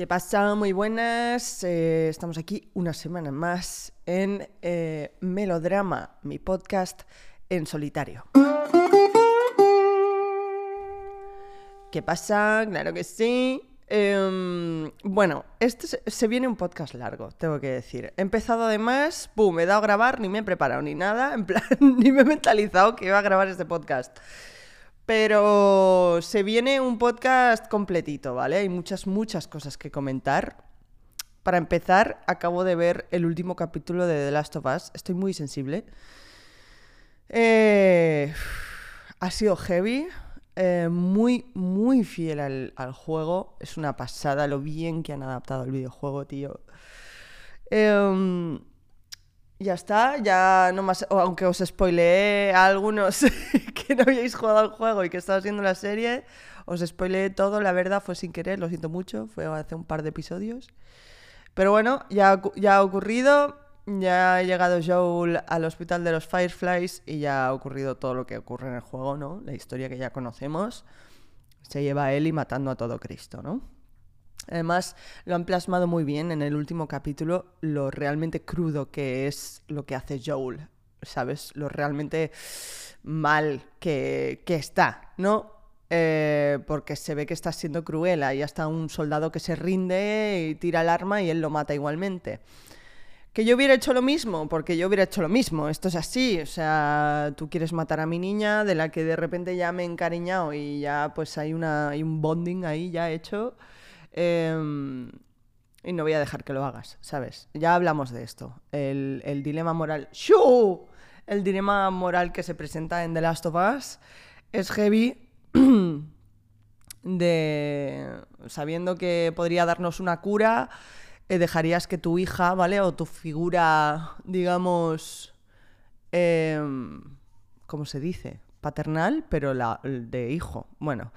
¿Qué pasa? Muy buenas. Eh, estamos aquí una semana más en eh, Melodrama, mi podcast en solitario. ¿Qué pasa? Claro que sí. Em, bueno, este se, viene un podcast largo, tengo que decir. He empezado además, pum, me he dado a grabar, ni me he preparado ni nada, en plan, ni me he mentalizado que iba a grabar este podcast. Pero se viene un podcast completito, ¿vale? Hay muchas, muchas cosas que comentar. Para empezar, acabo de ver el último capítulo de The Last of Us. Estoy muy sensible. Eh, ha sido heavy. eh, muy, muy fiel al, juego. Es una pasada lo bien que han adaptado el videojuego, tío. Em, ya está, ya no más, aunque os spoileé a algunos que no habíais jugado al juego y que estaba haciendo la serie, os spoileé todo, la verdad fue sin querer, lo siento mucho, fue hace un par de episodios. Pero bueno, ya, ya ha ocurrido, ya ha llegado Joel al hospital de los Fireflies y ya ha ocurrido todo lo que ocurre en el juego, ¿no? La historia que ya conocemos. Se lleva a Ellie matando a todo Cristo, ¿no? Además, lo han plasmado muy bien en el último capítulo, lo realmente crudo que es lo que hace Joel, ¿sabes? Lo realmente mal que, que está, ¿no? Eh, porque se ve que está siendo cruel. Ahí hasta un soldado que se rinde y tira el arma y él lo mata igualmente. Que yo hubiera hecho lo mismo, porque yo hubiera hecho lo mismo. Esto es así. O sea, tú quieres matar a mi niña, de la que de repente ya me he encariñado y ya pues hay, una, hay un bonding ahí ya hecho. Em, y no voy a dejar que lo hagas, ¿sabes? Ya hablamos de esto. El, el dilema moral. El dilema moral que se presenta en The Last of Us es heavy. de sabiendo que podría darnos una cura, eh, dejarías que tu hija, ¿vale? O tu figura, digamos, em, ¿cómo se dice? Paternal, pero la, de hijo. Bueno,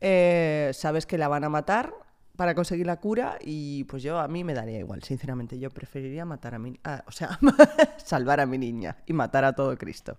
eh, sabes que la van a matar para conseguir la cura y pues yo a mí me daría igual, sinceramente. Yo preferiría matar a mi... ah, o sea, salvar a mi niña y matar a todo Cristo.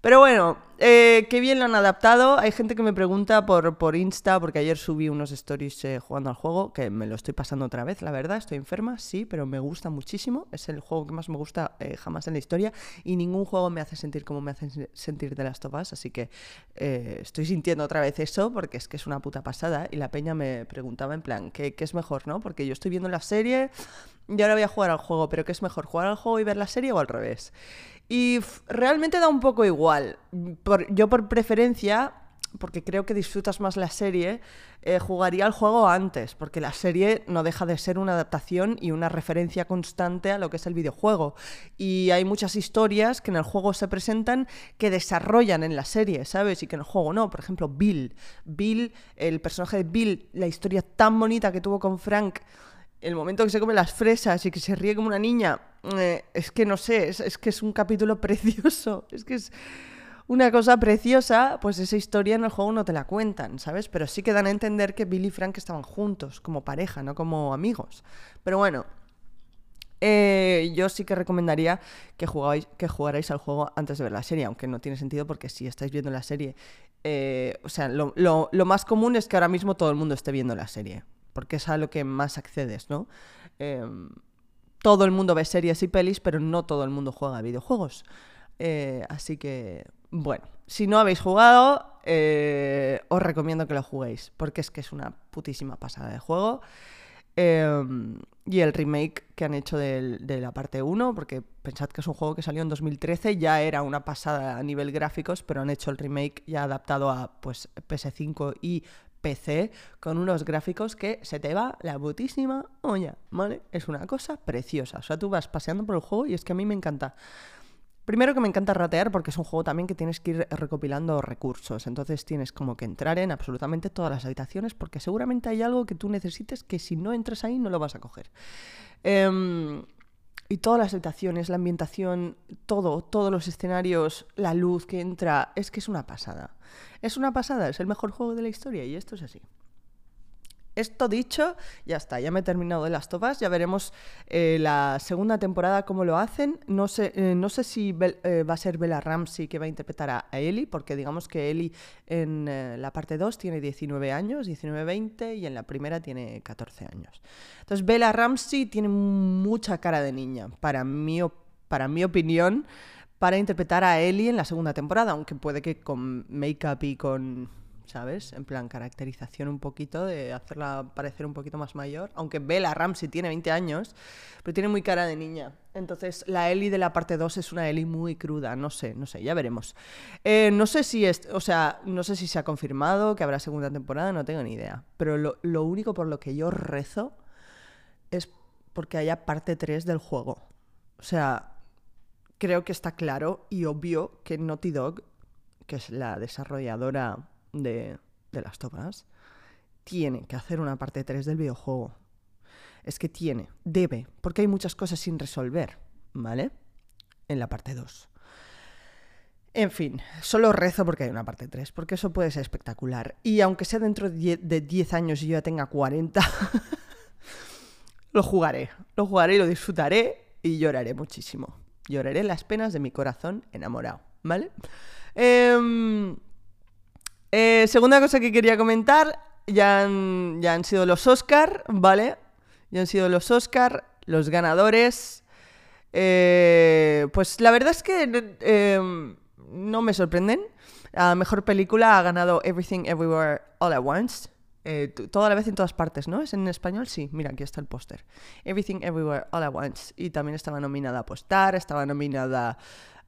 Pero bueno, eh, qué bien lo han adaptado. Hay gente que me pregunta por, por Insta, porque ayer subí unos stories eh, jugando al juego, que me lo estoy pasando otra vez, la verdad. Estoy enferma, sí, pero me gusta muchísimo. Es el juego que más me gusta eh, jamás en la historia. Y ningún juego me hace sentir como me hace se- sentir The Last of Us. Así que estoy sintiendo otra vez eso, porque es que es una puta pasada. Y la peña me preguntaba en plan, ¿qué, qué es mejor, no? Porque yo estoy viendo la serie y ahora voy a jugar al juego, pero ¿qué es mejor, jugar al juego y ver la serie o al revés? Y realmente da un poco igual. Por- yo por preferencia, porque creo que disfrutas más la serie, eh, jugaría al juego antes, porque la serie no deja de ser una adaptación y una referencia constante a lo que es el videojuego. Y hay muchas historias que en el juego se presentan que desarrollan en la serie, ¿sabes? Y que en el juego no. Por ejemplo, Bill. Bill, el personaje de Bill, la historia tan bonita que tuvo con Frank el momento que se come las fresas y que se ríe como una niña, eh, es que no sé, es, que es un capítulo precioso, es que es una cosa preciosa, pues esa historia en el juego no te la cuentan, ¿sabes? Pero sí que dan a entender que Billy y Frank estaban juntos, como pareja, no como amigos. Pero bueno, eh, yo sí que recomendaría que, jugáis, que jugarais al juego antes de ver la serie, aunque no tiene sentido porque si estáis viendo la serie, eh, o sea, lo más común es que ahora mismo todo el mundo esté viendo la serie, porque es a lo que más accedes, ¿no? Em, todo el mundo ve series y pelis, pero no todo el mundo juega videojuegos. Eh, así que, bueno, si no habéis jugado, eh, os recomiendo que lo juguéis, porque es que es una putísima pasada de juego. Eh, y el remake que han hecho de la parte 1, porque pensad que es un juego que salió en 2013, ya era una pasada a nivel gráficos, pero han hecho el remake ya adaptado a pues, PS5 y PC con unos gráficos que se te va la putísima olla, ¿vale? Es una cosa preciosa. O sea, tú vas paseando por el juego y es que a mí me encanta. Primero que me encanta ratear porque es un juego también que tienes que ir recopilando recursos. Entonces tienes como que entrar en absolutamente todas las habitaciones porque seguramente hay algo que tú necesites que si no entras ahí no lo vas a coger. Em, y todas las habitaciones, la ambientación, todo, todos los escenarios, la luz que entra, es que es una pasada. Es una pasada, es el mejor juego de la historia y esto es así. Esto dicho, ya está, ya me he terminado de las topas, ya veremos eh, la segunda temporada cómo lo hacen. No sé, eh, no sé si eh, va a ser Bella Ramsey que va a interpretar a, Ellie, porque digamos que Ellie en la parte 2 tiene 19 años, 19-20, y en la primera tiene 14 años. Entonces Bella Ramsey tiene mucha cara de niña, para mi, para mi opinión, para interpretar a Ellie en la segunda temporada, aunque puede que con make-up y con ¿sabes? En plan, caracterización un poquito, de hacerla parecer un poquito más mayor. Aunque Bella Ramsey tiene 20 años, pero tiene muy cara de niña. Entonces, la Ellie de la parte 2 es una Ellie muy cruda, no sé, no sé, ya veremos. Eh, no sé si es, o sea, no sé si se ha confirmado que habrá segunda temporada, no tengo ni idea. Pero lo, lo único por lo que yo rezo es porque haya parte 3 del juego. O sea, creo que está claro y obvio que Naughty Dog, que es la desarrolladora de, las topas, tiene que hacer una parte 3 del videojuego. Es que tiene, debe, porque hay muchas cosas sin resolver, ¿vale? En la parte 2. En fin, solo rezo porque hay una parte 3, porque eso puede ser espectacular. Y aunque sea dentro de 10 años y yo ya tenga 40, lo jugaré. Lo jugaré y lo disfrutaré y lloraré muchísimo. Lloraré las penas de mi corazón enamorado, ¿vale? Eh, eh, segunda cosa que quería comentar, ya han, ya han sido los Oscar, ¿vale? Ya han sido los Oscar, los ganadores. Eh, pues la verdad es que em, no me sorprenden. La mejor película ha ganado Everything Everywhere All at Once. Eh, toda la vez en todas partes, ¿no? ¿Es en español? Sí, mira, aquí está el póster. Everything Everywhere All at Once. Y también estaba nominada a Postar, estaba nominada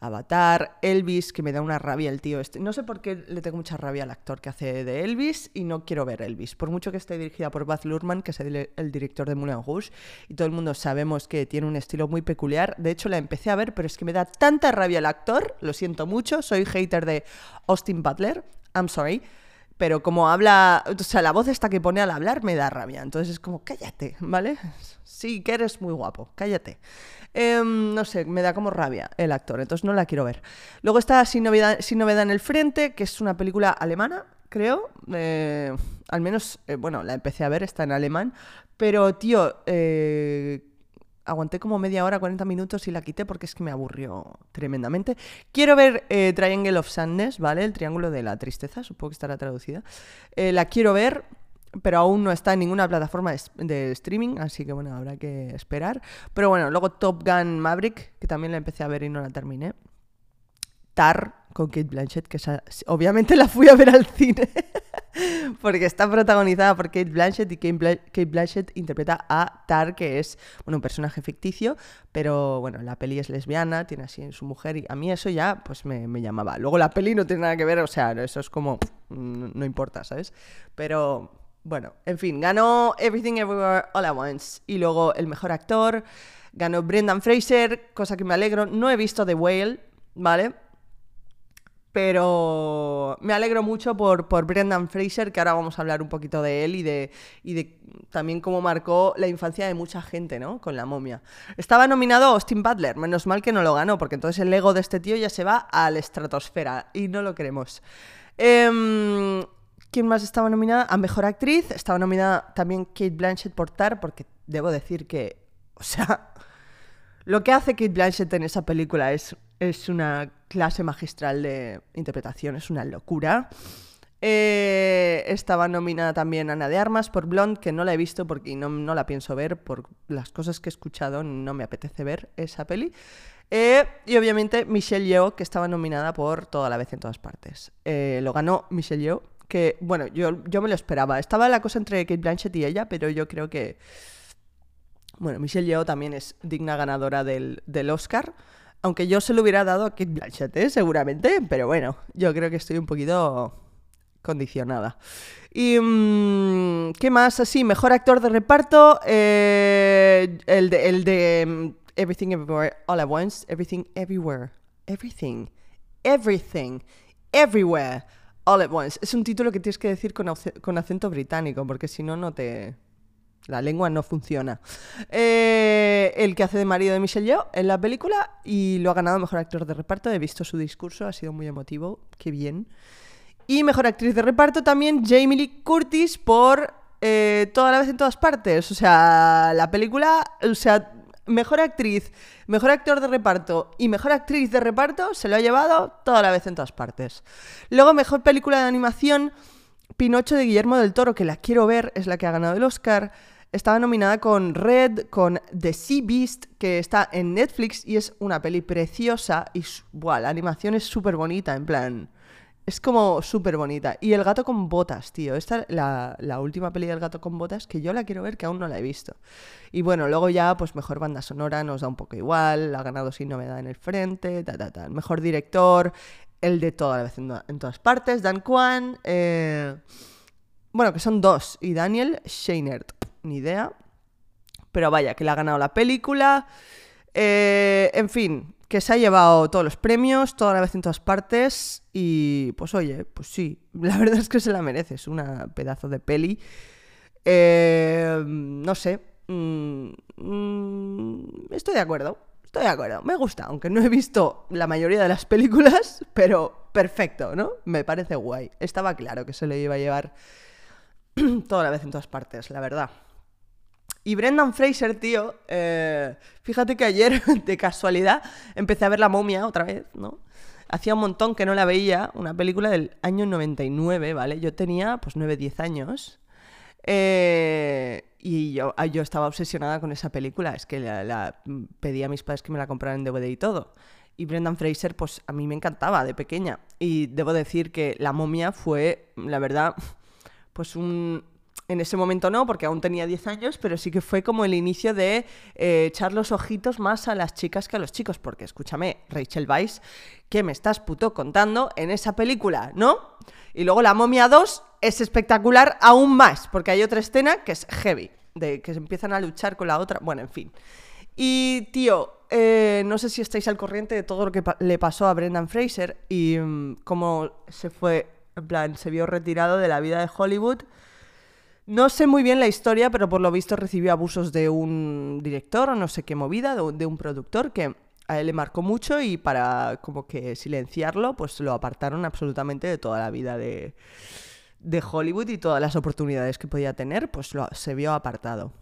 Avatar, Elvis, que me da una rabia el tío este. No sé por qué le tengo mucha rabia al actor que hace de Elvis y no quiero ver Elvis. Por mucho que esté dirigida por Baz Luhrmann, que es el, director de Moulin Rouge, y todo el mundo sabemos que tiene un estilo muy peculiar. De hecho, la empecé a ver, pero es que me da tanta rabia el actor, lo siento mucho, soy hater de Austin Butler, I'm sorry pero como habla, o sea, la voz esta que pone al hablar me da rabia. Entonces es como, cállate, ¿vale? Sí, que eres muy guapo, cállate. Em, no sé, me da como rabia el actor, entonces no la quiero ver. Luego está Sin Novedad, Sin Novedad en el Frente, que es una película alemana, creo. Eh, al menos, eh, bueno, la empecé a ver, está en alemán. Pero, tío, eh, aguanté como media hora, 40 minutos y la quité porque es que me aburrió tremendamente. Quiero ver Triangle of Sadness, ¿vale? El Triángulo de la Tristeza, supongo que estará traducida. La quiero ver, pero aún no está en ninguna plataforma de, streaming, así que bueno, habrá que esperar. Pero bueno, luego Top Gun Maverick, que también la empecé a ver y no la terminé. Tar con Kate Blanchett, que obviamente la fui a ver al cine. porque está protagonizada por Kate Blanchett y Kate, Blanchett interpreta a Tar, que es bueno, un personaje ficticio, pero bueno, la peli es lesbiana, tiene así en su mujer y a mí eso ya pues me, llamaba. Luego la peli no tiene nada que ver, o sea, eso es como, no, importa, ¿sabes? Pero bueno, en fin, ganó Everything Everywhere All at Once y luego el mejor actor ganó Brendan Fraser, cosa que me alegro. No he visto The Whale, ¿vale? Pero me alegro mucho por, por, Brendan Fraser, que ahora vamos a hablar un poquito de él y de, y de también cómo marcó la infancia de mucha gente, ¿no? Con la momia. Estaba nominado Austin Butler, menos mal que no lo ganó, porque entonces el ego de este tío ya se va a la estratosfera y no lo queremos. Em, ¿Quién más estaba nominada? A Mejor Actriz. Estaba nominada también Kate Blanchett por Tar, porque debo decir que, o sea, lo que hace Kate Blanchett en esa película es, es una clase magistral de interpretación, es una locura. Eh, estaba nominada también Ana de Armas por Blonde, que no la he visto porque no, no, la pienso ver, por las cosas que he escuchado no me apetece ver esa peli. Eh, y obviamente Michelle Yeoh, que estaba nominada por Toda la vez en todas partes. Eh, lo ganó Michelle Yeoh, que bueno, yo, yo me lo esperaba. Estaba la cosa entre Kate Blanchett y ella, pero yo creo que... Bueno, Michelle Yeoh también es digna ganadora del, del Oscar. Aunque yo se lo hubiera dado a Kate Blanchett, ¿eh? seguramente, pero bueno, yo creo que estoy un poquito condicionada. Y mm, qué más así, mejor actor de reparto, eh, el de, el de mm, Everything Everywhere All at Once, Everything Everywhere, Everything, Everything, Everywhere All at Once. Es un título que tienes que decir con, con acento británico, porque si no, no te, la lengua no funciona. Eh, el que hace de marido de Michelle Yeoh en la película y lo ha ganado Mejor Actor de Reparto. He visto su discurso, ha sido muy emotivo. Qué bien. Y Mejor Actriz de Reparto también Jamie Lee Curtis por eh, toda la vez en todas partes. O sea, la película, o sea, mejor actriz, mejor actor de reparto y mejor actriz de reparto se lo ha llevado toda la vez en todas partes. Luego, mejor película de animación, Pinocho de Guillermo del Toro, que la quiero ver, es la que ha ganado el Oscar. Estaba nominada con Red, con The Sea Beast, que está en Netflix y es una peli preciosa y buah, la animación es súper bonita, en plan... Es como súper bonita. Y El gato con botas, tío. Esta la, la última peli del gato con botas que yo la quiero ver, que aún no la he visto. Y bueno, luego ya, pues mejor banda sonora, nos da un poco igual. Ha ganado sin novedad en el frente, ta, ta, ta. Mejor director, el de toda la vez en, todas partes, Dan Kwan. Eh, bueno, que son dos. Y Daniel Scheinert, ni idea. Pero vaya, que le ha ganado la película. Eh, en fin, que se ha llevado todos los premios, toda la vez en todas partes. Y pues oye, pues sí, la verdad es que se la merece. Es una pedazo de peli. Eh, no sé. Mm, mm, estoy de acuerdo. Estoy de acuerdo. Me gusta, aunque no he visto la mayoría de las películas, pero perfecto, ¿no? Me parece guay. Estaba claro que se lo iba a llevar toda la vez en todas partes, la verdad. Y Brendan Fraser, tío, eh, fíjate que ayer, de casualidad, empecé a ver La momia otra vez, ¿no? Hacía un montón que no la veía, una película del año 99, ¿vale? Yo tenía pues 9, 10 años. Eh, y yo, ah, yo estaba obsesionada con esa película, es que la, pedí a mis padres que me la compraran en DVD y todo. Y Brendan Fraser, pues a mí me encantaba de pequeña. Y debo decir que La momia fue, la verdad, pues un, en ese momento no, porque aún tenía 10 años, pero sí que fue como el inicio de eh, echar los ojitos más a las chicas que a los chicos, porque escúchame, Rachel Weisz, ¿qué me estás puto contando en esa película, no? Y luego La momia 2 es espectacular aún más, porque hay otra escena que es heavy, de que se empiezan a luchar con la otra, bueno, en fin. Y tío, eh, no sé si estáis al corriente de todo lo que le pasó a Brendan Fraser y mm, cómo se fue, en plan, se vio retirado de la vida de Hollywood no sé muy bien la historia, pero por lo visto recibió abusos de un director o no sé qué movida, de un, productor que a él le marcó mucho y para como que silenciarlo, pues lo apartaron absolutamente de toda la vida de, Hollywood y todas las oportunidades que podía tener, pues lo, se vio apartado.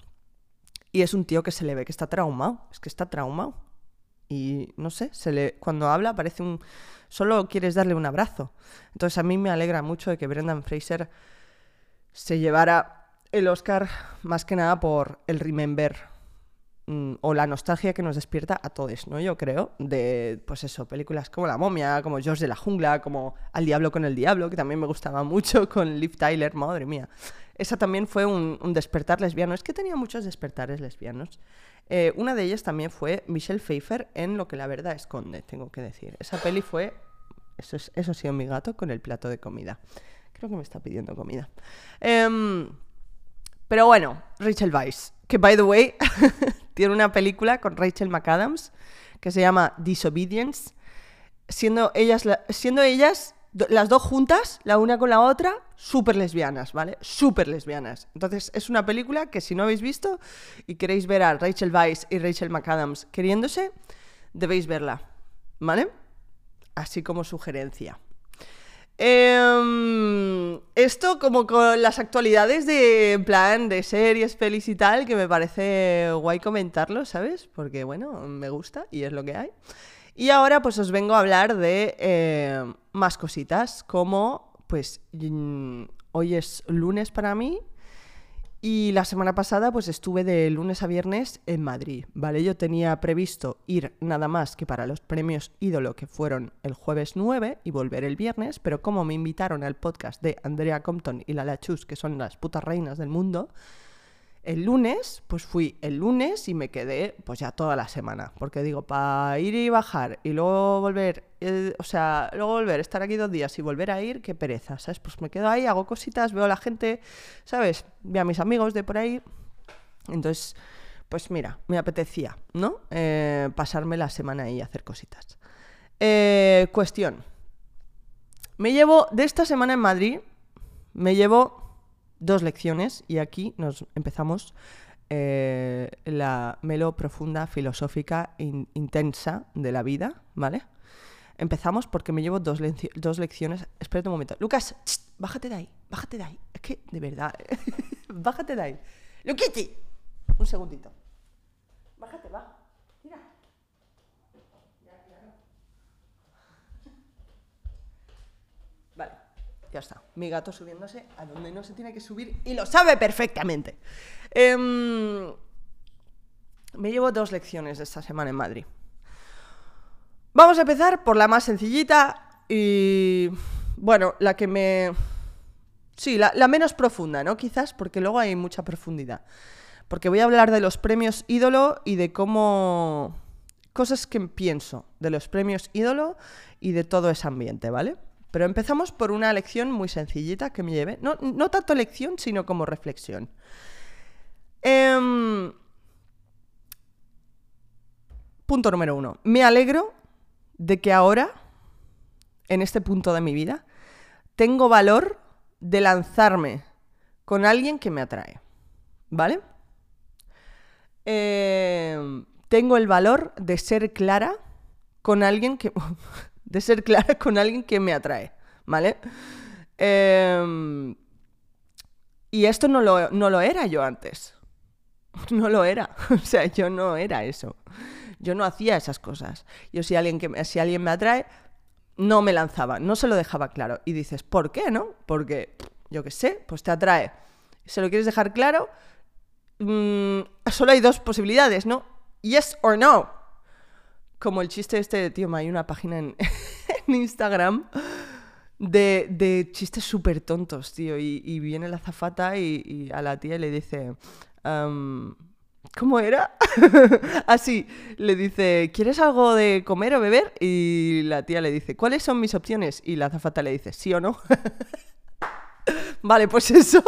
Y es un tío que se le ve que está traumado, es que está traumado. Y no sé, se le, cuando habla parece un... Solo quieres darle un abrazo. Entonces a mí me alegra mucho de que Brendan Fraser se llevara el Oscar más que nada por el remember mm, o la nostalgia que nos despierta a todos, ¿no? Yo creo, de, pues eso, películas como La momia, como George de la jungla, como Al diablo con el diablo, que también me gustaba mucho, con Liv Tyler, madre mía. Esa también fue un, despertar lesbiano. Es que tenía muchos despertares lesbianos. Eh, una de ellas también fue Michelle Pfeiffer en Lo que la verdad esconde, tengo que decir. Esa peli fue... Eso, es, eso ha sido mi gato con el plato de comida. Creo que me está pidiendo comida. Eh, pero bueno, Rachel Weisz, que by the way, tiene una película con Rachel McAdams que se llama Disobedience, siendo ellas, siendo ellas las dos juntas, la una con la otra, súper lesbianas, ¿vale? Súper lesbianas. Entonces, es una película que si no habéis visto y queréis ver a Rachel Weisz y Rachel McAdams queriéndose, debéis verla, ¿vale? Así como sugerencia. Em, esto como con las actualidades de plan de series, pelis y tal, que me parece guay comentarlo, ¿sabes? Porque bueno, me gusta y es lo que hay. Y ahora pues os vengo a hablar de eh, más cositas, como pues mm, hoy es lunes para mí y la semana pasada pues estuve de lunes a viernes en Madrid, ¿vale? Yo tenía previsto ir nada más que para los premios ídolo que fueron el jueves 9 y volver el viernes, pero como me invitaron al podcast de Andrea Compton y Lala Chus, que son las putas reinas del mundo, el lunes, pues fui el lunes y me quedé pues ya toda la semana, porque digo, para ir y bajar y luego volver, eh, o sea, luego volver, estar aquí dos días y volver a ir, qué pereza, ¿sabes? Pues me quedo ahí, hago cositas, veo a la gente, ¿sabes? Veo a mis amigos de por ahí. Entonces, pues mira, me apetecía, ¿no? Eh, pasarme la semana ahí y hacer cositas. Eh, cuestión. Me llevo, de esta semana en Madrid, me llevo dos lecciones y aquí nos empezamos eh, la melo profunda, filosófica, intensa de la vida, ¿vale? Empezamos porque me llevo dos, dos lecciones. Espérate un momento. Lucas, bájate de ahí, bájate de ahí. Es que, de verdad, Bájate de ahí. Luquiti. Un segundito. Bájate, va. Mira. Vale, ya está. Mi gato subiéndose a donde no se tiene que subir y lo sabe perfectamente. Em, me llevo dos lecciones de esta semana en Madrid. Vamos a empezar por la más sencillita y, bueno, la que me... Sí, la, la menos profunda, ¿no? Quizás porque luego hay mucha profundidad. Porque voy a hablar de los premios ídolo y de cómo... Cosas que pienso de los premios ídolo y de todo ese ambiente, ¿vale? Pero empezamos por una lección muy sencillita que me lleve. No, no tanto lección, sino como reflexión. Em, punto número uno. Me alegro de que ahora, en este punto de mi vida, tengo valor de lanzarme con alguien que me atrae. ¿Vale? Em, tengo el valor de ser clara con alguien que. de ser clara con alguien que me atrae. ¿Vale? Em, y esto no lo, no lo era yo antes. No lo era. O sea, yo no era eso. Yo no hacía esas cosas. Yo si alguien, que, si alguien me atrae, no me lanzaba, no se lo dejaba claro. Y dices, ¿por qué, no? Porque, yo qué sé, pues te atrae. ¿Se lo quieres dejar claro? Mm, solo hay dos posibilidades, ¿no? Yes or no. Como el chiste este, tío, hay una página en, Instagram de, chistes súper tontos, tío. Y, viene la zafata y, a la tía le dice... ¿Cómo era? Así, le dice, ¿quieres algo de comer o beber? Y la tía le dice, ¿cuáles son mis opciones? Y la zafata le dice, ¿sí o no? vale, pues eso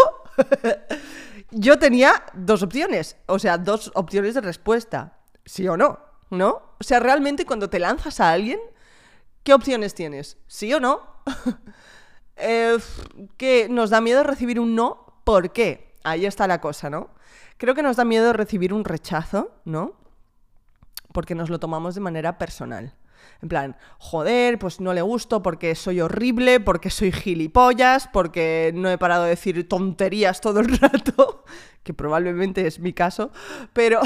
yo tenía dos opciones, o sea, dos opciones de respuesta, sí o no, ¿no? O sea, realmente cuando te lanzas a alguien, ¿qué opciones tienes? ¿Sí o no? eh, que nos da miedo recibir un no, ¿por qué? Ahí está la cosa, ¿no? Creo que nos da miedo recibir un rechazo, ¿no? Porque nos lo tomamos de manera personal. En plan, joder, pues no le gusto porque soy horrible, porque soy gilipollas, porque no he parado de decir tonterías todo el rato, que probablemente es mi caso, pero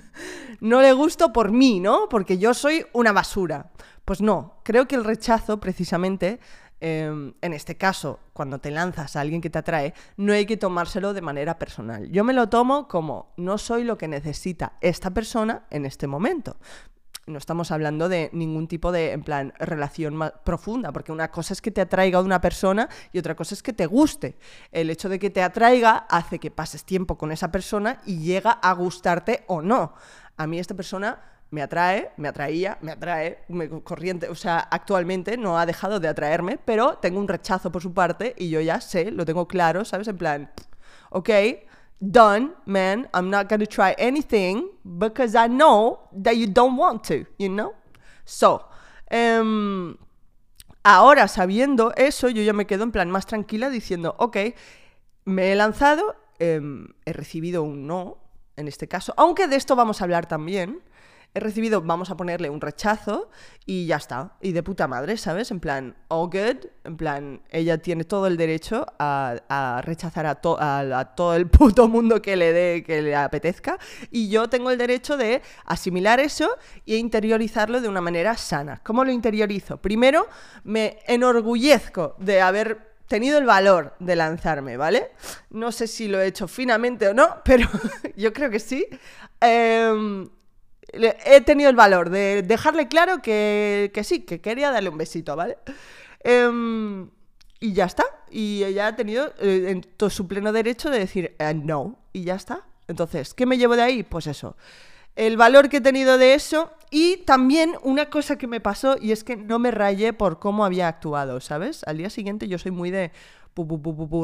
no le gusto por mí, ¿no? Porque yo soy una basura. Pues no, creo que el rechazo precisamente em, en este caso, cuando te lanzas a alguien que te atrae, no hay que tomárselo de manera personal. Yo me lo tomo como no soy lo que necesita esta persona en este momento no estamos hablando de ningún tipo de, en plan, relación más profunda, porque una cosa es que te atraiga una persona y otra cosa es que te guste. El hecho de que te atraiga hace que pases tiempo con esa persona y llega a gustarte o no. A mí esta persona me atrae, me atraía, me atrae, corriente, o sea, actualmente no ha dejado de atraerme, pero tengo un rechazo por su parte y yo ya sé, lo tengo claro, ¿sabes? En plan, ok, done, man. I'm not going to try anything because I know that you don't want to, you know? So, um, ahora sabiendo eso, yo ya me quedo en plan más tranquila diciendo, ok, me he lanzado, um, he recibido un no, en este caso, aunque de esto vamos a hablar también he recibido, vamos a ponerle un rechazo y ya está. Y de puta madre, ¿sabes? En plan, all good. En plan, ella tiene todo el derecho a, rechazar a, a, todo el puto mundo que le dé, que le apetezca. Y yo tengo el derecho de asimilar eso e interiorizarlo de una manera sana. ¿Cómo lo interiorizo? Primero, me enorgullezco de haber tenido el valor de lanzarme, ¿vale? No sé si lo he hecho finamente o no, pero yo creo que sí. Eh, he tenido el valor de dejarle claro que, sí, que quería darle un besito, ¿vale? Em, y ya está. Y ella ha tenido eh, todo su pleno derecho de decir eh, no. Y ya está. Entonces, ¿qué me llevo de ahí? Pues eso. El valor que he tenido de eso y también una cosa que me pasó y es que no me rayé por cómo había actuado, ¿sabes? Al día siguiente yo soy muy de,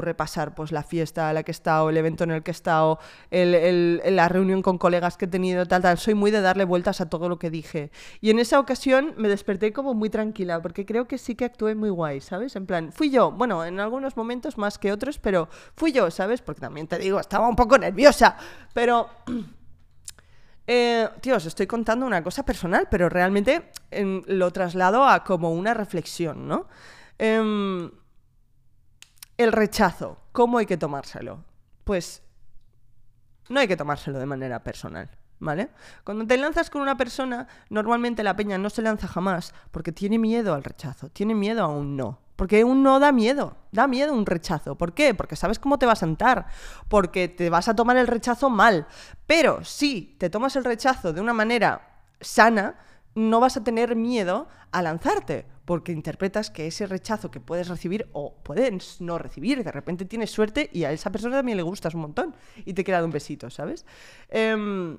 repasar pues la fiesta a la que he estado, el evento en el que he estado, el, la reunión con colegas que he tenido, tal, tal. Soy muy de darle vueltas a todo lo que dije. Y en esa ocasión me desperté como muy tranquila, porque creo que sí que actué muy guay, ¿sabes? En plan, fui yo, bueno, en algunos momentos más que otros, pero fui yo, ¿sabes? Porque también te digo, estaba un poco nerviosa, pero... Eh, tío, os estoy contando una cosa personal, pero realmente em, lo traslado a como una reflexión, ¿no? Em, el rechazo, ¿cómo hay que tomárselo? Pues no hay que tomárselo de manera personal. ¿Vale? Cuando te lanzas con una persona, normalmente la peña no se lanza jamás porque tiene miedo al rechazo, tiene miedo a un no. Porque un no da miedo, da miedo un rechazo. ¿Por qué? Porque sabes cómo te va a sentar, porque te vas a tomar el rechazo mal. Pero si te tomas el rechazo de una manera sana, no vas a tener miedo a lanzarte, porque interpretas que ese rechazo que puedes recibir o puedes no recibir, de repente tienes suerte y a esa persona también le gustas un montón y te queda un besito, ¿sabes? Em,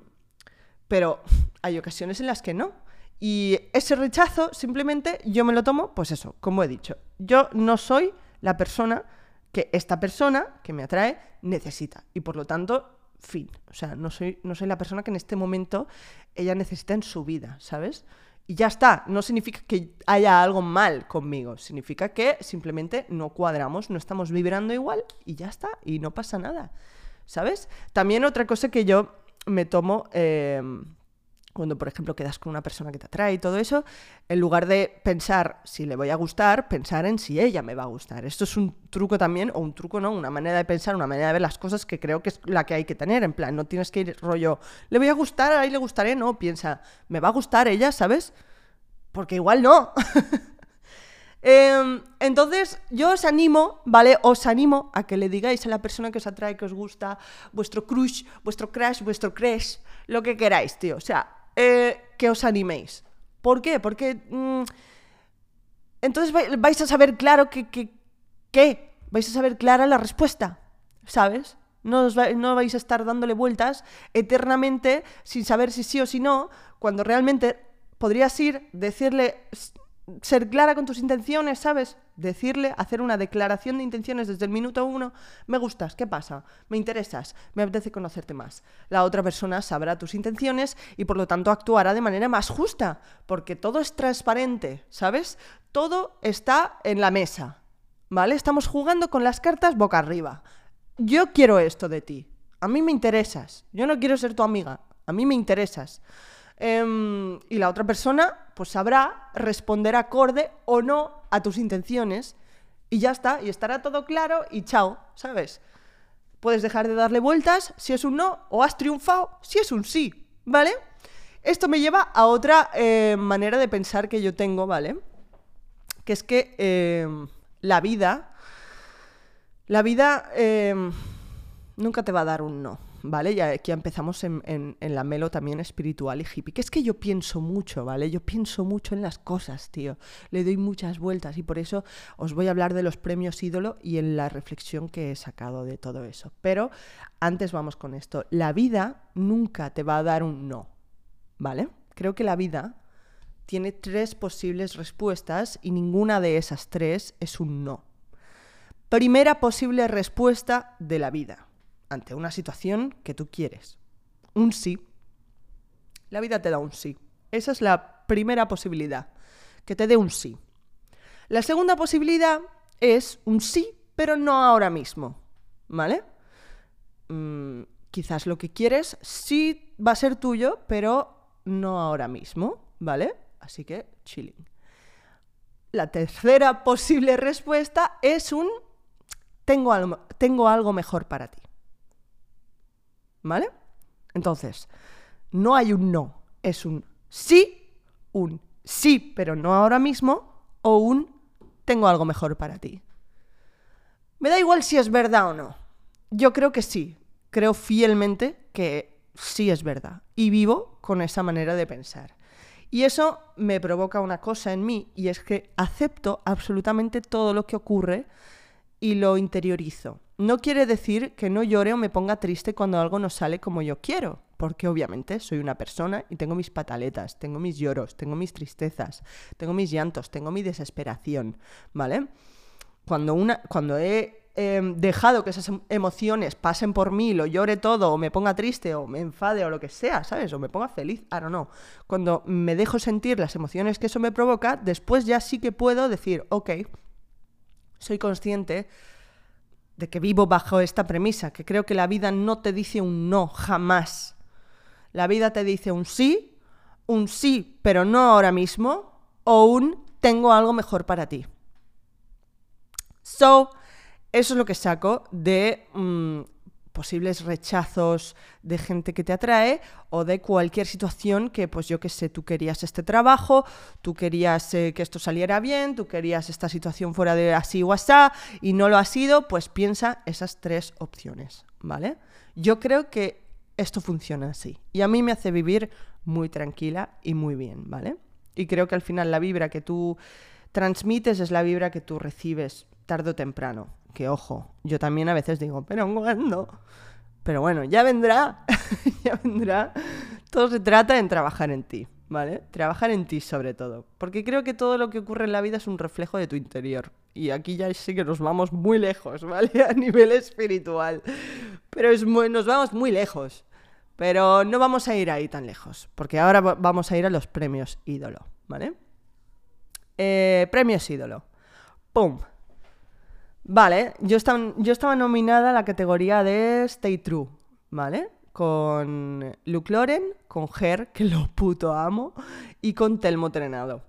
pero hay ocasiones en las que no. Y ese rechazo simplemente yo me lo tomo, pues eso, como he dicho, yo no soy la persona que esta persona que me atrae necesita. Y por lo tanto, fin. O sea, no soy, no soy la persona que en este momento ella necesita en su vida, ¿sabes? Y ya está, no significa que haya algo mal conmigo, significa que simplemente no cuadramos, no estamos vibrando igual y ya está, y no pasa nada, ¿sabes? También otra cosa que yo me tomo... Em, cuando, por ejemplo, quedas con una persona que te atrae y todo eso, en lugar de pensar si le voy a gustar, pensar en si ella me va a gustar. Esto es un truco también, o un truco, ¿no? Una manera de pensar, una manera de ver las cosas que creo que es la que hay que tener. En plan, no tienes que ir rollo, le voy a gustar, ahí le gustaré, no, piensa, ¿me va a gustar ella, sabes? Porque igual no. Em, entonces, yo os animo, ¿vale? Os animo a que le digáis a la persona que os atrae, que os gusta, vuestro crush, vuestro crush, vuestro crush, lo que queráis, tío. O sea, eh, que os animéis. ¿Por qué? Porque mm, entonces vais a saber claro que, que, vais a saber clara la respuesta, ¿sabes? No, no vais a estar dándole vueltas eternamente sin saber si sí o si no, cuando realmente podrías ir, decirle ser clara con tus intenciones, ¿sabes? Decirle, hacer una declaración de intenciones desde el minuto uno, me gustas, ¿qué pasa? Me interesas, me apetece conocerte más. La otra persona sabrá tus intenciones y por lo tanto actuará de manera más justa, porque todo es transparente, ¿sabes? Todo está en la mesa, ¿vale? Estamos jugando con las cartas boca arriba. Yo quiero esto de ti, a mí me interesas, yo no quiero ser tu amiga, a mí me interesas. Em, y la otra persona, pues sabrá responder acorde o no a tus intenciones. Y ya está, y estará todo claro y chao, ¿sabes? Puedes dejar de darle vueltas si es un no, o has triunfado si es un sí, ¿vale? Esto me lleva a otra eh, manera de pensar que yo tengo, ¿vale? Que es que em, la vida, la vida em, nunca te va a dar un no. ¿Vale? Ya aquí empezamos en, la melo también espiritual y hippie. Que es que yo pienso mucho, ¿vale? Yo pienso mucho en las cosas, tío. Le doy muchas vueltas y por eso os voy a hablar de los premios ídolo y en la reflexión que he sacado de todo eso. Pero antes vamos con esto. La vida nunca te va a dar un no, ¿vale? Creo que la vida tiene tres posibles respuestas y ninguna de esas tres es un no. Primera posible respuesta de la vida ante una situación que tú quieres. Un sí. La vida te da un sí. Esa es la primera posibilidad, que te dé un sí. La segunda posibilidad es un sí, pero no ahora mismo. ¿Vale? Mm, quizás lo que quieres sí va a ser tuyo, pero no ahora mismo. ¿Vale? Así que chilling. La tercera posible respuesta es un tengo algo, tengo algo mejor para ti. ¿Vale? Entonces, no hay un no, es un sí, un sí, pero no ahora mismo, o un tengo algo mejor para ti. Me da igual si es verdad o no. Yo creo que sí. Creo fielmente que sí es verdad. Y vivo con esa manera de pensar. Y eso me provoca una cosa en mí, y es que acepto absolutamente todo lo que ocurre y lo interiorizo. No quiere decir que no llore o me ponga triste cuando algo no sale como yo quiero, porque obviamente soy una persona y tengo mis pataletas, tengo mis lloros, tengo mis tristezas, tengo mis llantos, tengo mi desesperación, ¿vale? Cuando, una, cuando he em, dejado que esas em, emociones pasen por mí, lo llore todo, o me ponga triste, o me enfade, o lo que sea, ¿sabes? O me ponga feliz, I don't know. Cuando me dejo sentir las emociones que eso me provoca, después ya sí que puedo decir, ok, soy consciente de que vivo bajo esta premisa, que creo que la vida no te dice un no, jamás. La vida te dice un sí, un sí, pero no ahora mismo, o un tengo algo mejor para ti. So, eso es lo que saco de, mm, posibles rechazos de gente que te atrae o de cualquier situación que, pues yo qué sé, tú querías este trabajo, tú querías eh, que esto saliera bien, tú querías esta situación fuera de así o así y no lo ha sido, pues piensa esas tres opciones, ¿vale? Yo creo que esto funciona así y a mí me hace vivir muy tranquila y muy bien, ¿vale? Y creo que al final la vibra que tú transmites es la vibra que tú recibes tarde o temprano. Que ojo, yo también a veces digo, pero ¿cuándo? Pero bueno, ya vendrá, ya vendrá. Todo se trata en trabajar en ti, ¿vale? Trabajar en ti sobre todo. Porque creo que todo lo que ocurre en la vida es un reflejo de tu interior. Y aquí ya sí que nos vamos muy lejos, ¿vale? A nivel espiritual. Pero es nos vamos muy lejos. Pero no vamos a ir ahí tan lejos, porque ahora vamos a ir a los premios ídolo, ¿vale? Eh, premios ídolo. ¡Pum! Vale, yo estaba, yo estaba nominada a la categoría de Stay True, ¿vale? Con Luke Loren, con Her, que lo puto amo, y con Telmo Trenado.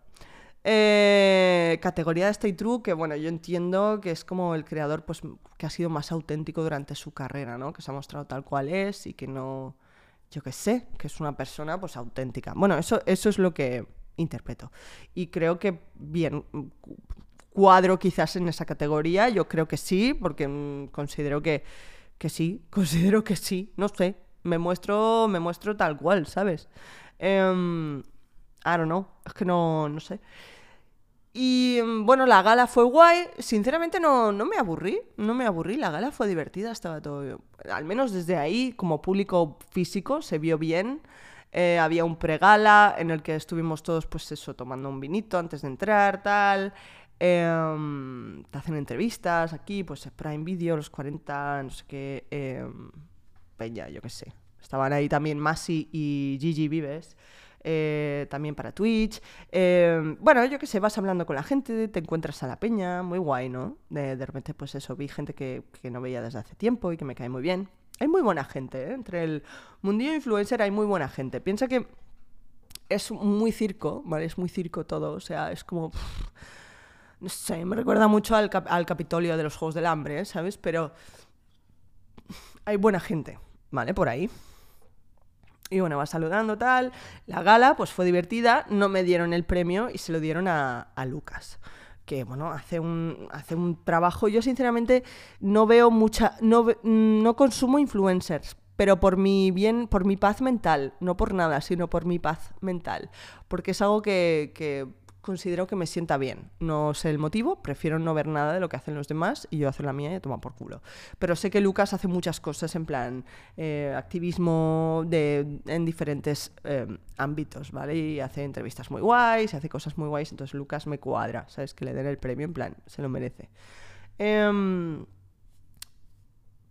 Eh, categoría de Stay True, que bueno, yo entiendo que es como el creador pues, que ha sido más auténtico durante su carrera, ¿no? Que se ha mostrado tal cual es y que no yo qué sé, que es una persona pues auténtica. Bueno, eso, eso es lo que interpreto. Y creo que, bien, cuadro quizás en esa categoría, yo creo que sí, porque mm, considero que, que sí, considero que sí, no sé, me muestro, me muestro tal cual, ¿sabes? Um, I don't know, es que no, no sé. Y mm, bueno, la gala fue guay. Sinceramente no, no, me aburrí. No me aburrí. La gala fue divertida. Estaba todo. Al menos desde ahí, como público físico, se vio bien. Eh, había un pregala en el que estuvimos todos, pues eso, tomando un vinito antes de entrar, tal. Em, te hacen entrevistas aquí, pues Prime Video, los 40, no sé qué. Eh, peña, yo qué sé. Estaban ahí también Masi y Gigi Vives. Eh, también para Twitch. Eh, bueno, yo qué sé, vas hablando con la gente, te encuentras a la peña, muy guay, ¿no? De, repente, pues eso, vi gente que, no veía desde hace tiempo y que me cae muy bien. Hay muy buena gente, ¿eh? Entre el mundillo influencer hay muy buena gente. Piensa que es muy circo, ¿vale? Es muy circo todo, o sea, es como... no sé, me recuerda mucho al, al Capitolio de los Juegos del Hambre, ¿sabes? Pero hay buena gente, ¿vale? Por ahí. Y bueno, va saludando tal. La gala pues fue divertida, no me dieron el premio y se lo dieron a, Lucas que bueno, hace un, hace un trabajo. Yo sinceramente no veo mucha, no, no consumo influencers, pero por mi bien, por mi paz mental, no por nada, sino por mi paz mental, porque es algo que, que considero que me sienta bien. No sé el motivo, prefiero no ver nada de lo que hacen los demás y yo hacer la mía y tomar por culo. Pero sé que Lucas hace muchas cosas en plan eh, activismo de, en diferentes eh, ámbitos, ¿vale? Y hace entrevistas muy guays, hace cosas muy guays, entonces Lucas me cuadra, ¿sabes? Que le den el premio, en plan, se lo merece. Em,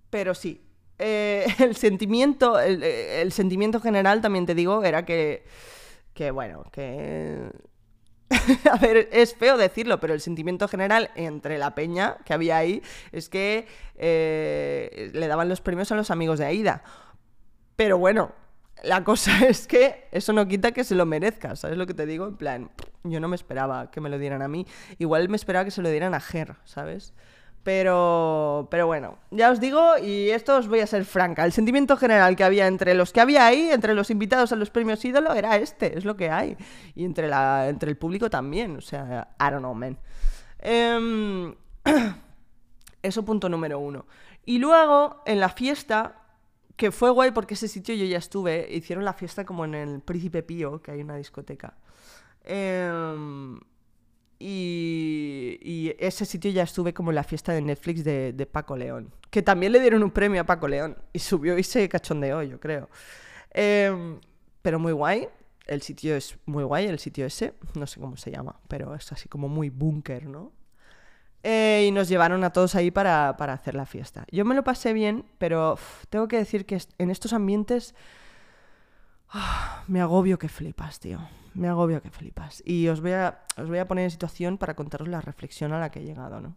pero sí, eh, el sentimiento, el, el, sentimiento general también te digo, era que, que bueno, que a ver, es feo decirlo, pero el sentimiento general entre la peña que había ahí es que eh, le daban los premios a los amigos de Aida. Pero bueno, la cosa es que eso no quita que se lo merezca, ¿sabes lo que te digo? En plan, yo no me esperaba que me lo dieran a mí, igual me esperaba que se lo dieran a Ger, ¿sabes? Pero, pero bueno, ya os digo, y esto os voy a ser franca, el sentimiento general que había entre los que había ahí, entre los invitados a los premios ídolo, era este, es lo que hay. Y entre, la, entre el público también, o sea, I don't know, man. Em, eso punto número uno. Y luego, en la fiesta, que fue guay porque ese sitio yo ya estuve, hicieron la fiesta como en el Príncipe Pío, que hay una discoteca. Eh, y, ese sitio ya estuve como en la fiesta de Netflix de, Paco León. Que también le dieron un premio a Paco León. Y subió y se cachondeó, yo creo. Em, pero muy guay. El sitio es muy guay, el sitio ese. No sé cómo se llama, pero es así como muy búnker, ¿no? Eh, y nos llevaron a todos ahí para, hacer la fiesta. Yo me lo pasé bien, pero tengo que decir que en estos ambientes me agobio que flipas, tío. Me agobio que flipas. Y os voy, a, os voy a poner en situación para contaros la reflexión a la que he llegado, ¿no?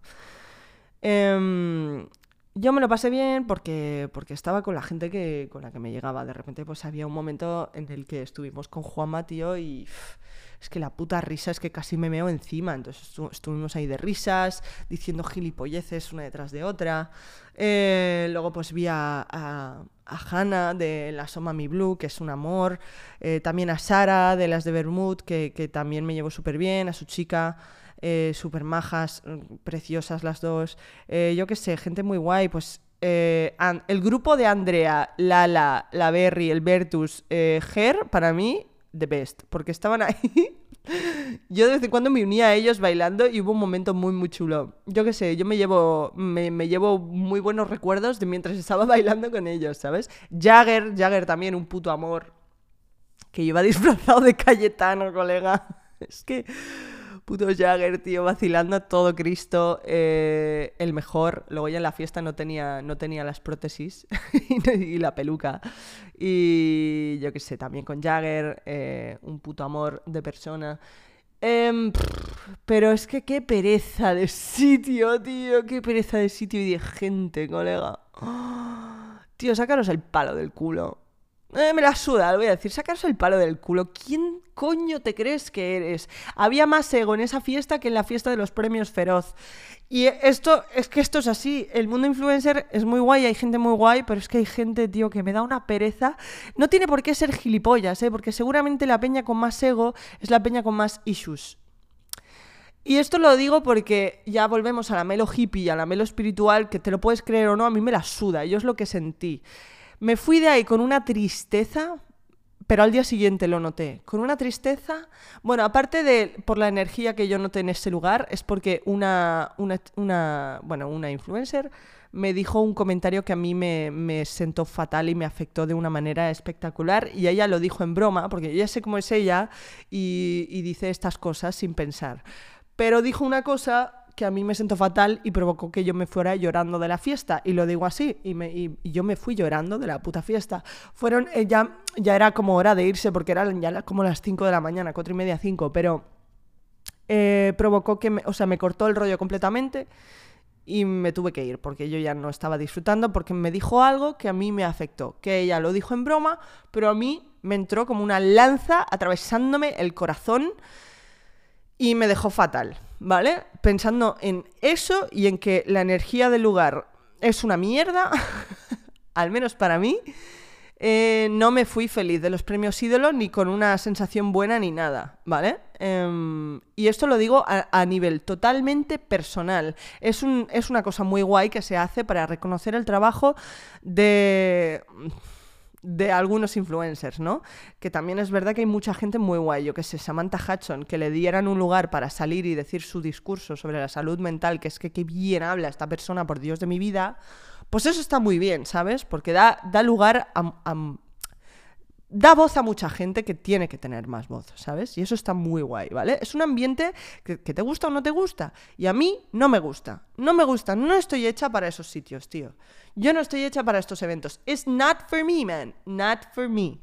Em, yo me lo pasé bien porque, porque estaba con la gente que, con la que me llegaba. De repente, pues había un momento en el que estuvimos con Juanma, tío, y es que la puta risa es que casi me meo encima. Entonces estuvimos ahí de risas, diciendo gilipolleces una detrás de otra. Eh, luego pues vi a, a, Hannah de la Soma Mi Blue, que es un amor. Eh, también a Sara de las de Bermud, que, que también me llevo súper bien, a su chica. Eh, súper majas, mm, preciosas las dos. Eh, yo qué sé, gente muy guay. Pues el grupo de Andrea, Lala, La Berry, el Bertus, Ger, para mí, the best. Porque estaban ahí. yo de vez en cuando me unía a ellos bailando y hubo un momento muy, muy chulo. Yo qué sé, yo me llevo, me, me, llevo muy buenos recuerdos de mientras estaba bailando con ellos, ¿sabes? Jagger, Jagger también, un puto amor. Que iba disfrazado de Cayetano, colega. Es que Puto Jagger, tío, vacilando a todo Cristo. Eh, el mejor. Luego ya en la fiesta no tenía, no tenía las prótesis y la peluca. Y yo qué sé, también con Jagger, eh, un puto amor de persona. Em, pero es que qué pereza de sitio, tío. Qué pereza de sitio y de gente, colega. tío, sácaros el palo del culo. Eh, me la suda, lo voy a decir. Sacaros el palo del culo. ¿Quién coño te crees que eres? Había más ego en esa fiesta que en la fiesta de los premios Feroz. Y esto, es que esto es así. El mundo influencer es muy guay, hay gente muy guay, pero es que hay gente, tío, que me da una pereza. No tiene por qué ser gilipollas, ¿eh? Porque seguramente la peña con más ego es la peña con más issues. Y esto lo digo porque ya volvemos a la melo hippie, a la melo espiritual, que te lo puedes creer o no, a mí me la suda. Yo es lo que sentí. Me fui de ahí con una tristeza, pero al día siguiente lo noté. Con una tristeza, bueno, aparte de por la energía que yo noté en ese lugar, es porque una, una, bueno, una influencer me dijo un comentario que a mí me, me, sentó fatal y me afectó de una manera espectacular. Y ella lo dijo en broma, porque ya sé cómo es ella y dice estas cosas sin pensar. Pero dijo una cosa que a mí me sentó fatal y provocó que yo me fuera llorando de la fiesta. Y lo digo así, y, yo me fui llorando de la puta fiesta. Fueron, eh, ya, ya era como hora de irse, porque eran ya como las 5 de la mañana, 4 y media, 5, pero eh, provocó que, o sea, me cortó el rollo completamente y me tuve que ir, porque yo ya no estaba disfrutando, porque me dijo algo que a mí me afectó, que ella lo dijo en broma, pero a mí me entró como una lanza atravesándome el corazón y me dejó fatal. ¿vale? Pensando en eso y en que la energía del lugar es una mierda, al menos para mí, eh, no me fui feliz de los premios ídolo ni con una sensación buena ni nada, ¿vale? Em, y esto lo digo a, a, nivel totalmente personal. Es, un, es una cosa muy guay que se hace para reconocer el trabajo de de algunos influencers, ¿no? Que también es verdad que hay mucha gente muy guay, yo que sé, Samantha Hudson, que le dieran un lugar para salir y decir su discurso sobre la salud mental, que es que qué bien habla esta persona, por Dios de mi vida, pues eso está muy bien, ¿sabes? Porque da, da lugar a, da voz a mucha gente que tiene que tener más voz, ¿sabes? Y eso está muy guay, ¿vale? Es un ambiente que, te gusta o no te gusta. Y a mí no me gusta. No me gusta. No estoy hecha para esos sitios, tío. Yo no estoy hecha para estos eventos. It's not for me, man. Not for me.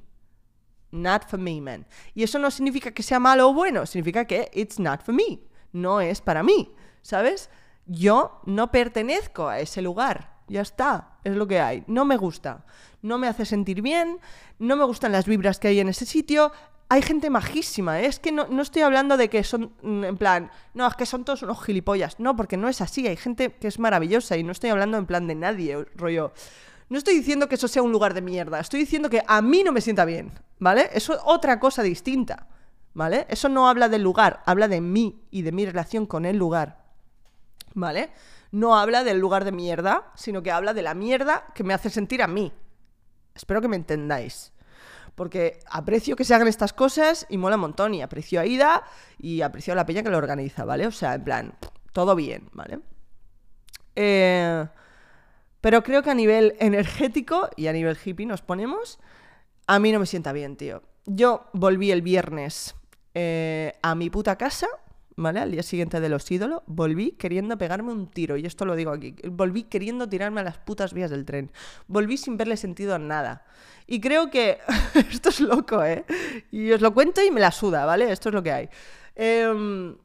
Not for me, man. Y eso no significa que sea malo o bueno. Significa que it's not for me. No es para mí, ¿sabes? Yo no pertenezco a ese lugar. Ya está, es lo que hay. No me gusta no me hace sentir bien, no me gustan las vibras que hay en ese sitio. Hay gente majísima, ¿eh? es que no, estoy hablando de que son, mm, en plan, no, es que son todos unos gilipollas. No, porque no es así, hay gente que es maravillosa y no estoy hablando en plan de nadie, rollo. No estoy diciendo que eso sea un lugar de mierda, estoy diciendo que a mí no me sienta bien, ¿vale? Eso es otra cosa distinta, ¿vale? Eso no habla del lugar, habla de mí y de mi relación con el lugar, ¿vale? No habla del lugar de mierda, sino que habla de la mierda que me hace sentir a mí, Espero que me entendáis. Porque aprecio que se hagan estas cosas y mola un montón. Y aprecio a Ida y aprecio a la peña que lo organiza, ¿vale? O sea, en plan, todo bien, ¿vale? Eh, pero creo que a nivel energético y a nivel hippie nos ponemos, a mí no me sienta bien, tío. Yo volví el viernes eh, a mi puta casa ¿vale? Al día siguiente de los ídolos, volví queriendo pegarme un tiro, y esto lo digo aquí, volví queriendo tirarme a las putas vías del tren, volví sin verle sentido a nada. Y creo que esto es loco, ¿eh? Y os lo cuento y me la suda, ¿vale? Esto es lo que hay. Em,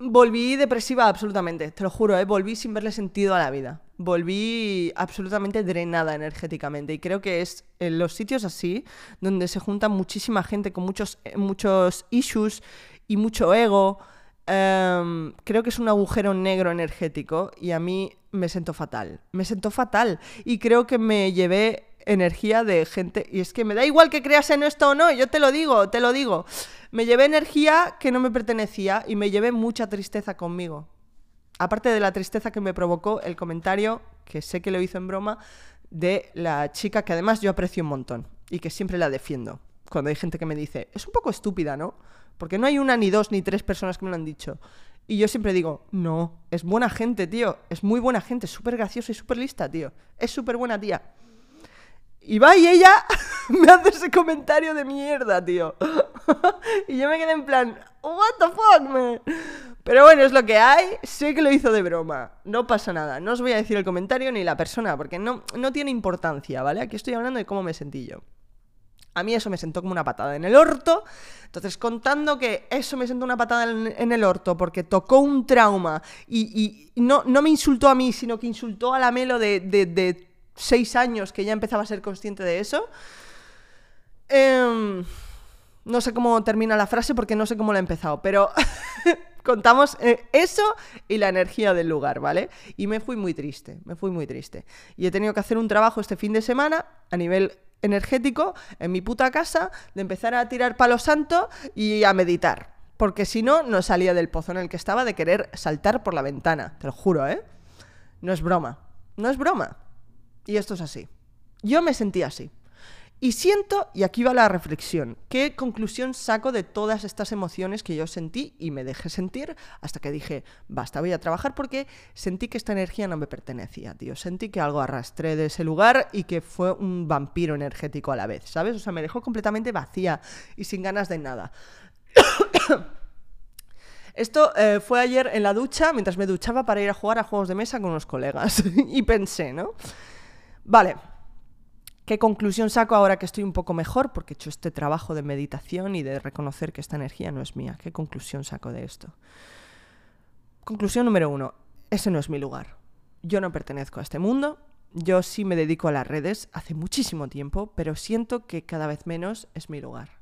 Volví depresiva absolutamente, te lo juro, ¿eh? volví sin verle sentido a la vida. Volví absolutamente drenada energéticamente y creo que es en los sitios así donde se junta muchísima gente con muchos, eh, muchos issues y mucho ego. em, creo que es un agujero negro energético y a mí me sentó fatal. Me sentó fatal y creo que me llevé energía de gente. Y es que me da igual que creas en esto o no, yo te lo digo, te lo digo. Me llevé energía que no me pertenecía y me llevé mucha tristeza conmigo. Aparte de la tristeza que me provocó el comentario, que sé que lo hizo en broma, de la chica que además yo aprecio un montón y que siempre la defiendo. Cuando hay gente que me dice, es un poco estúpida, ¿no? Porque no hay una, ni dos, ni tres personas que me lo han dicho. Y yo siempre digo, no, es buena gente, tío. Es muy buena gente, súper graciosa y súper lista, tío. Es súper buena tía. Y va y ella me hace ese comentario de mierda, tío. y yo me quedé en plan, what the fuck, man. Pero bueno, es lo que hay. Sé que lo hizo de broma. No pasa nada. No os voy a decir el comentario ni la persona, porque no, no tiene importancia, ¿vale? Aquí estoy hablando de cómo me sentí yo. A mí eso me sentó como una patada en el orto. Entonces, contando que eso me sentó una patada en, el orto porque tocó un trauma y, no, no, me insultó a mí, sino que insultó a la Melo de, de, seis años que ya empezaba a ser consciente de eso. Eh, no sé cómo termina la frase porque no sé cómo la he empezado, pero contamos eh, eso y la energía del lugar, ¿vale? Y me fui muy triste, me fui muy triste. Y he tenido que hacer un trabajo este fin de semana a nivel energético en mi puta casa de empezar a tirar palo santo y a meditar. Porque si no, no salía del pozo en el que estaba de querer saltar por la ventana. Te lo juro, ¿eh? No es broma. No es broma. Y esto es así. Yo me sentí así. Y siento, y aquí va la reflexión, ¿qué conclusión saco de todas estas emociones que yo sentí y me dejé sentir hasta que dije, basta, voy a trabajar porque sentí que esta energía no me pertenecía, tío. Sentí que algo arrastré de ese lugar y que fue un vampiro energético a la vez, ¿sabes? O sea, me dejó completamente vacía y sin ganas de nada. Esto eh, fue ayer en la ducha, mientras me duchaba para ir a jugar a juegos de mesa con unos colegas. y pensé, ¿no? Vale, ¿Qué conclusión saco ahora que estoy un poco mejor? Porque he hecho este trabajo de meditación y de reconocer que esta energía no es mía. ¿Qué conclusión saco de esto? Conclusión número uno. Ese no es mi lugar. Yo no pertenezco a este mundo. Yo sí me dedico a las redes hace muchísimo tiempo, pero siento que cada vez menos es mi lugar.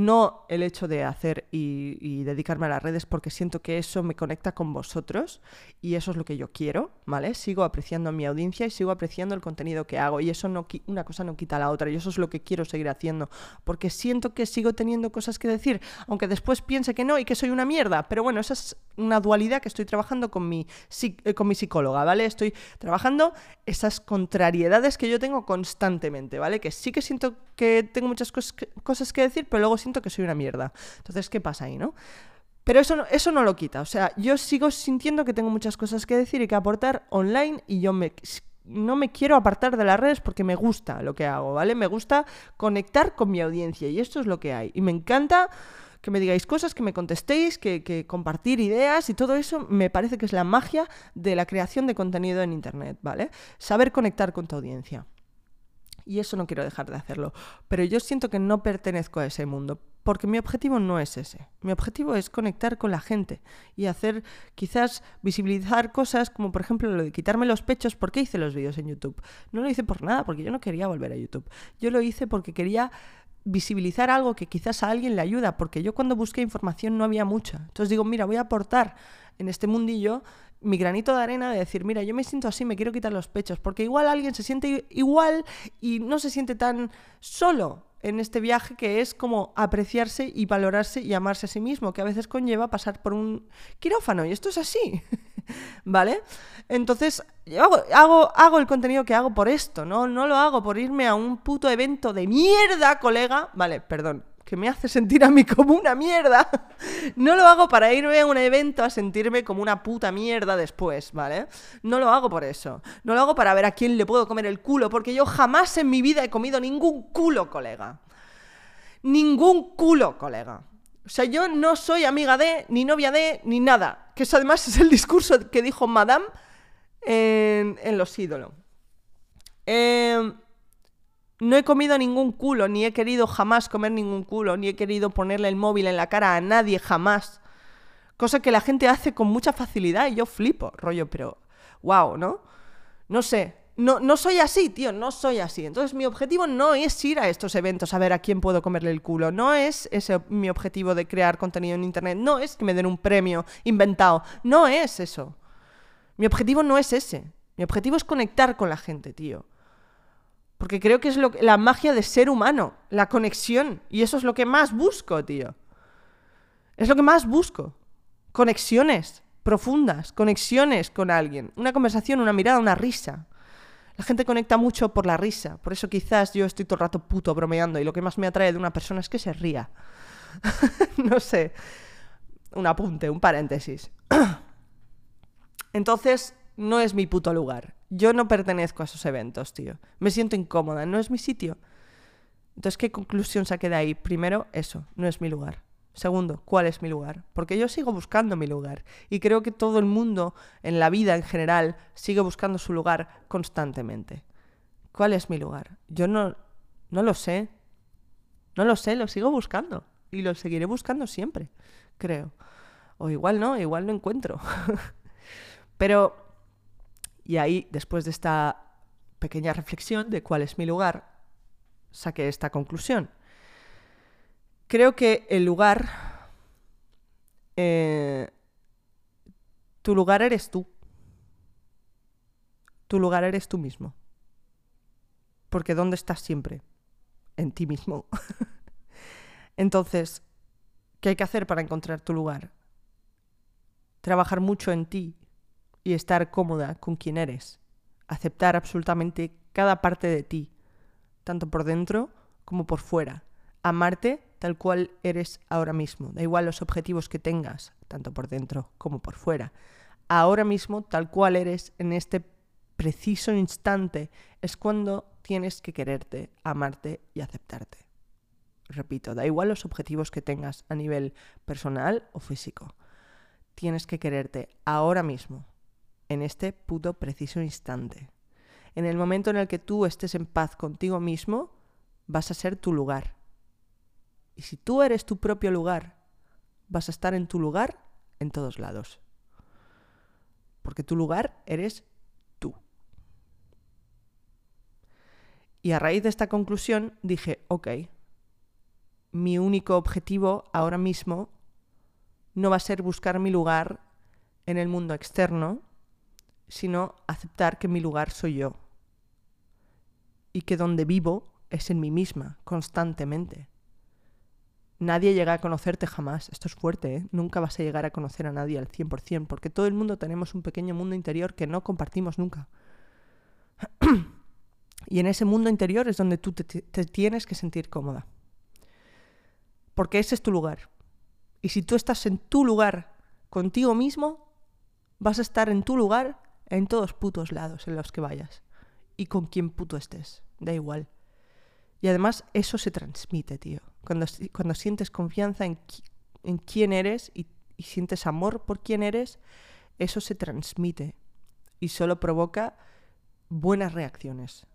No el hecho de hacer y, dedicarme a las redes porque siento que eso me conecta con vosotros y eso es lo que yo quiero, ¿vale? Sigo apreciando mi audiencia y sigo apreciando el contenido que hago y eso no una cosa no quita la otra y eso es lo que quiero seguir haciendo porque siento que sigo teniendo cosas que decir, aunque después piense que no y que soy una mierda, pero bueno, esa es una dualidad que estoy trabajando con mi, con mi psicóloga, ¿vale? Estoy trabajando esas contrariedades que yo tengo constantemente, ¿vale? Que sí que siento que tengo muchas cos cosas que decir, pero luego siento que soy una mierda. Entonces, ¿qué pasa ahí, no? Pero eso no, eso no lo quita. O sea, yo sigo sintiendo que tengo muchas cosas que decir y que aportar online y yo me, no me quiero apartar de las redes porque me gusta lo que hago, ¿vale? Me gusta conectar con mi audiencia y esto es lo que hay. Y me encanta que me digáis cosas, que me contestéis, que, que, compartir ideas y todo eso me parece que es la magia de la creación de contenido en Internet, ¿vale? Saber conectar con tu audiencia y eso no quiero dejar de hacerlo. Pero yo siento que no pertenezco a ese mundo, porque mi objetivo no es ese. Mi objetivo es conectar con la gente y hacer, quizás, visibilizar cosas como, por ejemplo, lo de quitarme los pechos. ¿Por qué hice los vídeos en YouTube? No lo hice por nada, porque yo no quería volver a YouTube. Yo lo hice porque quería visibilizar algo que quizás a alguien le ayuda, porque yo cuando busqué información no había mucha. Entonces digo, mira, voy a aportar en este mundillo mi granito de arena de decir, mira, yo me siento así, me quiero quitar los pechos, porque igual alguien se siente igual y no se siente tan solo en este viaje que es como apreciarse y valorarse y amarse a sí mismo, que a veces conlleva pasar por un quirófano, y esto es así, ¿vale? Entonces, yo hago, hago, hago, el contenido que hago por esto, ¿no? No lo hago por irme a un puto evento de mierda, colega, vale, perdón, que me hace sentir a mí como una mierda, no lo hago para irme a un evento a sentirme como una puta mierda después, ¿vale? No lo hago por eso. No lo hago para ver a quién le puedo comer el culo, porque yo jamás en mi vida he comido ningún culo, colega. Ningún culo, colega. O sea, yo no soy amiga de, ni novia de, ni nada. Que eso además es el discurso que dijo Madame en, Los Ídolos. Eh, no he comido ningún culo, ni he querido jamás comer ningún culo, ni he querido ponerle el móvil en la cara a nadie jamás Cosa que la gente hace con mucha facilidad y yo flipo, rollo, pero wow, ¿no? No sé, no, no soy así, tío, no soy así. Entonces mi objetivo no es ir a estos eventos a ver a quién puedo comerle el culo. No es ese mi objetivo de crear contenido en Internet. No es que me den un premio inventado. No es eso. Mi objetivo no es ese. Mi objetivo es conectar con la gente, tío. Porque creo que es lo, la magia de ser humano, la conexión. Y eso es lo que más busco, tío. Es lo que más busco. Conexiones profundas, conexiones con alguien. Una conversación, una mirada, una risa. La gente conecta mucho por la risa. Por eso quizás yo estoy todo el rato puto bromeando y lo que más me atrae de una persona es que se ría. no sé. Un apunte, un paréntesis. Entonces, no es mi puto lugar. Yo no pertenezco a esos eventos, tío. Me siento incómoda, no es mi sitio. Entonces, ¿qué conclusión saqué de ahí? Primero, eso, no es mi lugar. Segundo, ¿cuál es mi lugar? Porque yo sigo buscando mi lugar. Y creo que todo el mundo, en la vida en general, sigue buscando su lugar constantemente. ¿Cuál es mi lugar? Yo no, no lo sé. No lo sé, lo sigo buscando. Y lo seguiré buscando siempre, creo. O igual no, igual no encuentro. Pero y ahí, después de esta pequeña reflexión de cuál es mi lugar, saqué esta conclusión. Creo que el lugar, eh, tu lugar eres tú. Tu lugar eres tú mismo. Porque ¿dónde estás siempre? En ti mismo. Entonces, ¿qué hay que hacer para encontrar tu lugar? Trabajar mucho en ti, y estar cómoda con quien eres. Aceptar absolutamente cada parte de ti, tanto por dentro como por fuera. Amarte tal cual eres ahora mismo. Da igual los objetivos que tengas, tanto por dentro como por fuera. Ahora mismo, tal cual eres en este preciso instante, es cuando tienes que quererte, amarte y aceptarte. Repito, da igual los objetivos que tengas a nivel personal o físico. Tienes que quererte ahora mismo, en este puto preciso instante. En el momento en el que tú estés en paz contigo mismo, vas a ser tu lugar. Y si tú eres tu propio lugar, vas a estar en tu lugar en todos lados. Porque tu lugar eres tú. Y a raíz de esta conclusión dije, ok, mi único objetivo ahora mismo no va a ser buscar mi lugar en el mundo externo, sino aceptar que mi lugar soy yo y que donde vivo es en mí misma, constantemente. Nadie llega a conocerte jamás, esto es fuerte, ¿eh? nunca vas a llegar a conocer a nadie al 100%, porque todo el mundo tenemos un pequeño mundo interior que no compartimos nunca. y en ese mundo interior es donde tú te, te tienes que sentir cómoda. Porque ese es tu lugar. Y si tú estás en tu lugar contigo mismo, vas a estar en tu lugar en todos putos lados en los que vayas. Y con quien puto estés. Da igual. Y además eso se transmite, tío. Cuando, cuando sientes confianza en, en quién eres y, y sientes amor por quién eres, eso se transmite. Y solo provoca buenas reacciones.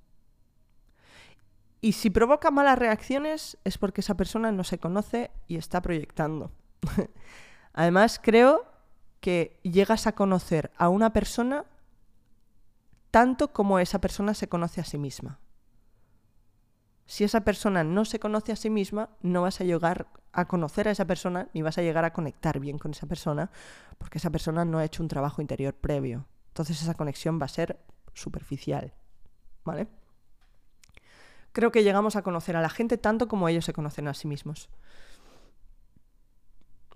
Y si provoca malas reacciones es porque esa persona no se conoce y está proyectando. Además, creo que llegas a conocer a una persona tanto como esa persona se conoce a sí misma. Si esa persona no se conoce a sí misma, no vas a llegar a conocer a esa persona ni vas a llegar a conectar bien con esa persona porque esa persona no ha hecho un trabajo interior previo. Entonces esa conexión va a ser superficial. ¿Vale? Creo que llegamos a conocer a la gente tanto como ellos se conocen a sí mismos.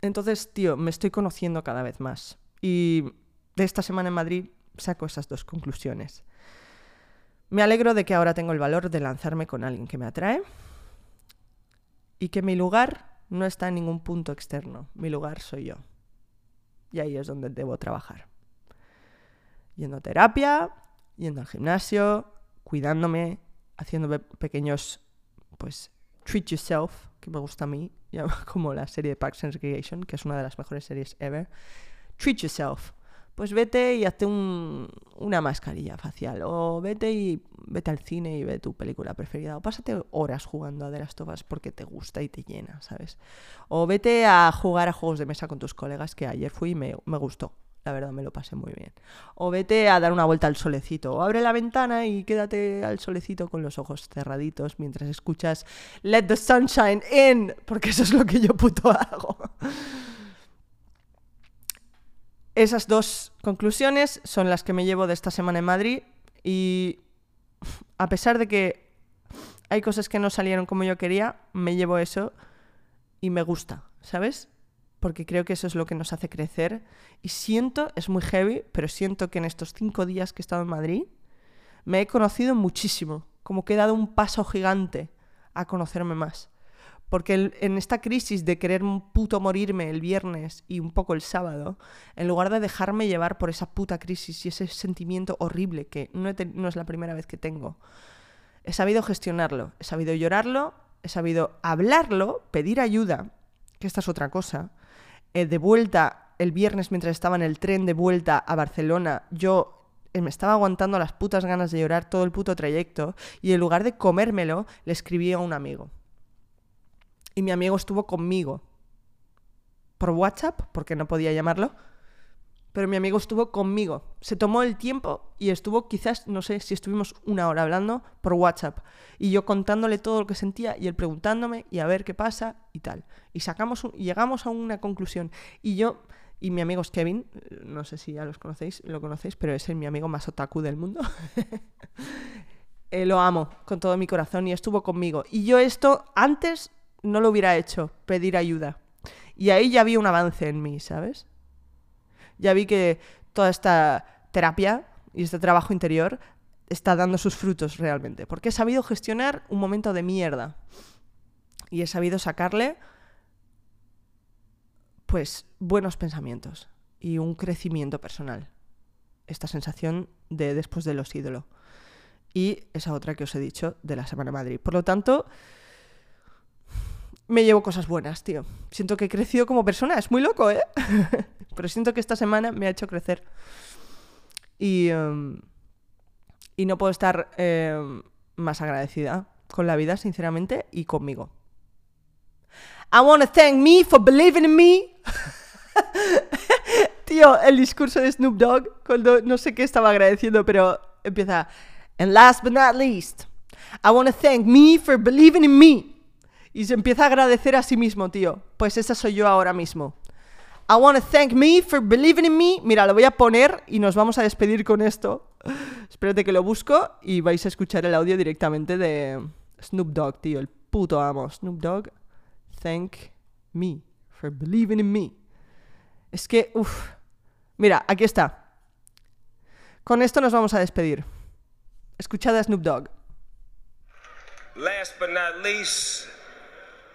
Entonces, tío, me estoy conociendo cada vez más. Y de esta semana en Madrid saco esas dos conclusiones. Me alegro de que ahora tengo el valor de lanzarme con alguien que me atrae y que mi lugar no está en ningún punto externo. Mi lugar soy yo. Y ahí es donde debo trabajar. Yendo a terapia, yendo al gimnasio, cuidándome, haciendo pequeños, pues, treat yourself, que me gusta a mí, como la serie de Parks and Recreation, que es una de las mejores series ever. Treat yourself pues vete y hazte una mascarilla facial o vete y vete al cine y ve tu película preferida. O pásate horas jugando a The Last of Us porque te gusta y te llena, ¿sabes? O vete a jugar a juegos de mesa con tus colegas, que ayer fui y me, me gustó. La verdad, me lo pasé muy bien. O vete a dar una vuelta al solecito. O abre la ventana y quédate al solecito con los ojos cerraditos mientras escuchas Let the Sunshine In, porque eso es lo que yo puto hago. Esas dos conclusiones son las que me llevo de esta semana en Madrid y a pesar de que hay cosas que no salieron como yo quería, me llevo eso y me gusta, ¿sabes? Porque creo que eso es lo que nos hace crecer. Y siento, es muy heavy, pero siento que en estos cinco días que he estado en Madrid me he conocido muchísimo, como que he dado un paso gigante a conocerme más. Porque en esta crisis de querer un puto morirme el viernes y un poco el sábado, en lugar de dejarme llevar por esa puta crisis y ese sentimiento horrible que no, es la primera vez que tengo, he sabido gestionarlo, he sabido llorarlo, he sabido hablarlo, pedir ayuda, que esta es otra cosa. Eh, de vuelta, el viernes mientras estaba en el tren de vuelta a Barcelona, yo eh, me estaba aguantando las putas ganas de llorar todo el puto trayecto y en lugar de comérmelo, le escribí a un amigo y mi amigo estuvo conmigo por WhatsApp, porque no podía llamarlo, pero mi amigo estuvo conmigo. Se tomó el tiempo y estuvo quizás, no sé si estuvimos una hora hablando por WhatsApp y yo contándole todo lo que sentía y él preguntándome y a ver qué pasa y tal. Y sacamos y llegamos a una conclusión y yo y mi amigo Kevin, no sé si ya los conocéis, lo conocéis, pero es el mi amigo más otaku del mundo. Eh, lo amo con todo mi corazón y estuvo conmigo. Y yo esto antes no lo hubiera hecho, pedir ayuda. Y ahí ya vi un avance en mí, ¿sabes? Ya vi que toda esta terapia y este trabajo interior está dando sus frutos realmente. Porque he sabido gestionar un momento de mierda. Y he sabido sacarle, pues, buenos pensamientos y un crecimiento personal. Esta sensación de después de los ídolos. Y esa otra que os he dicho de la Semana Madrid. Por lo tanto, me llevo cosas buenas, tío. Siento que he crecido como persona, es muy loco, ¿eh? Pero siento que esta semana me ha hecho crecer. Y, em, y no puedo estar em, más agradecida con la vida, sinceramente, y conmigo. I want to thank me for believing in me. Tío, el discurso de Snoop Dogg, cuando no sé qué estaba agradeciendo, pero empieza. And last but not least, I want to thank me for believing in me. Y se empieza a agradecer a sí mismo, tío. Pues esa soy yo ahora mismo. I want to thank me for believing in me. Mira, lo voy a poner y nos vamos a despedir con esto. Espérate que lo busco y vais a escuchar el audio directamente de Snoop Dogg, tío. El puto amo. Snoop Dogg, thank me for believing in me. Es que, uff. Mira, aquí está. Con esto nos vamos a despedir. Escuchad a Snoop Dogg. Last but not least,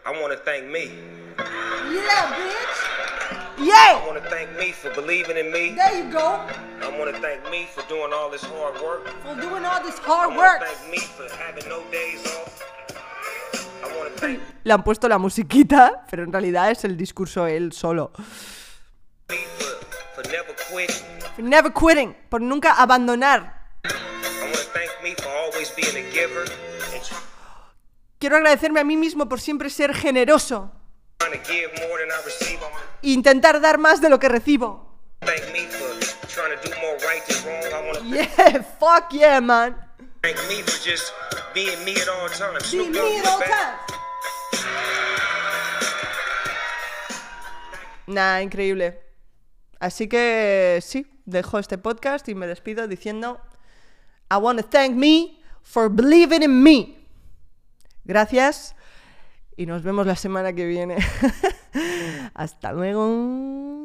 I want to thank me. Yeah, bitch. Yeah. I want to thank me for believing in me. There you go. I want to thank me for doing all this hard work. For doing all this hard I work. Thank me for having no days off. I want to thank Le han puesto la musiquita, pero en realidad es el discurso él solo. For, for never quitting. For never quitting, por nunca abandonar. Quiero agradecerme a mí mismo por siempre ser generoso. Intentar dar más de lo que recibo. Yeah, fuck yeah, man. Nah, increíble. Así que sí, dejo este podcast y me despido diciendo I want to thank me for believing in me. Gracias y nos vemos la semana que viene. Hasta luego.